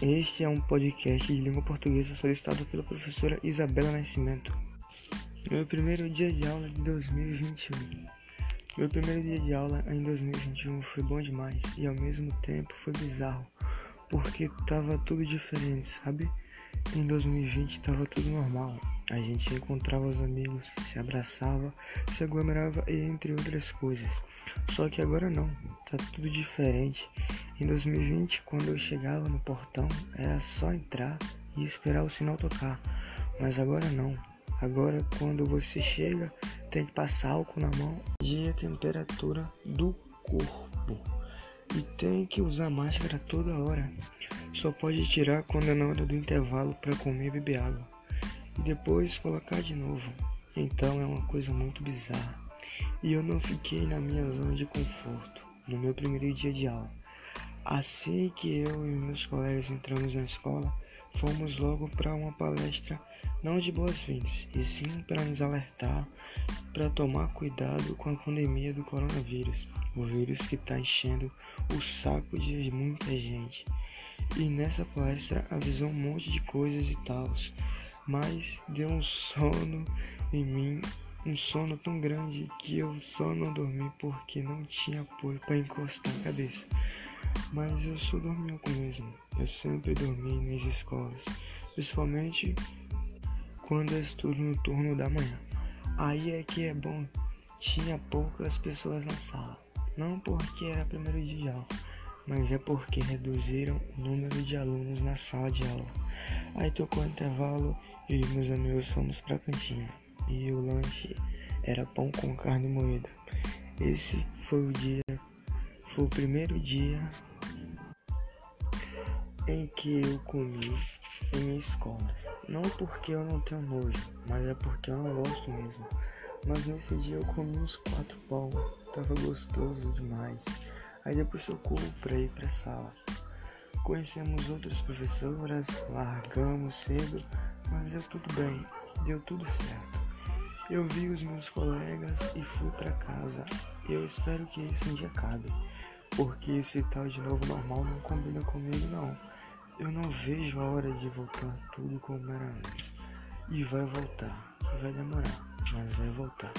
Este é um podcast de língua portuguesa solicitado pela professora Isabela Nascimento. Meu primeiro dia de aula de 2021. Meu primeiro dia de aula em 2021 foi bom demais e ao mesmo tempo foi bizarro, porque tava tudo diferente, sabe? Em 2020 tava tudo normal. A gente encontrava os amigos, se abraçava, se aglomerava e entre outras coisas. Só que agora não, tá tudo diferente. Em 2020, quando eu chegava no portão, era só entrar e esperar o sinal tocar. Mas agora não. Agora quando você chega, tem que passar álcool na mão e a temperatura do corpo. E tem que usar máscara toda hora. Só pode tirar quando é na hora do intervalo para comer e beber água e depois colocar de novo. Então é uma coisa muito bizarra. E eu não fiquei na minha zona de conforto no meu primeiro dia de aula. Assim que eu e meus colegas entramos na escola, fomos logo para uma palestra não de boas-vindas, e sim para nos alertar para tomar cuidado com a pandemia do coronavírus, o vírus que está enchendo o saco de muita gente. E nessa palestra avisou um monte de coisas e tal mas deu um sono em mim, um sono tão grande que eu só não dormi porque não tinha apoio para encostar a cabeça. Mas eu sou dorminhoco mesmo, eu sempre dormi nas escolas, principalmente quando eu estudo no turno da manhã. Aí é que é bom, tinha poucas pessoas na sala, não porque era primeiro dia de aula mas é porque reduziram o número de alunos na sala de aula. Aí tocou o intervalo e meus amigos fomos para a cantina. E o lanche era pão com carne moída. Esse foi o dia, foi o primeiro dia em que eu comi em escola. Não porque eu não tenho nojo, mas é porque eu não gosto mesmo. Mas nesse dia eu comi uns quatro pão, tava gostoso demais. Aí depois tocou para ir para a sala. Conhecemos outras professoras, largamos cedo, mas deu tudo bem, deu tudo certo. Eu vi os meus colegas e fui para casa. Eu espero que esse dia acabe, porque esse tal de novo normal não combina comigo não. Eu não vejo a hora de voltar tudo como era antes. E vai voltar, vai demorar, mas vai voltar.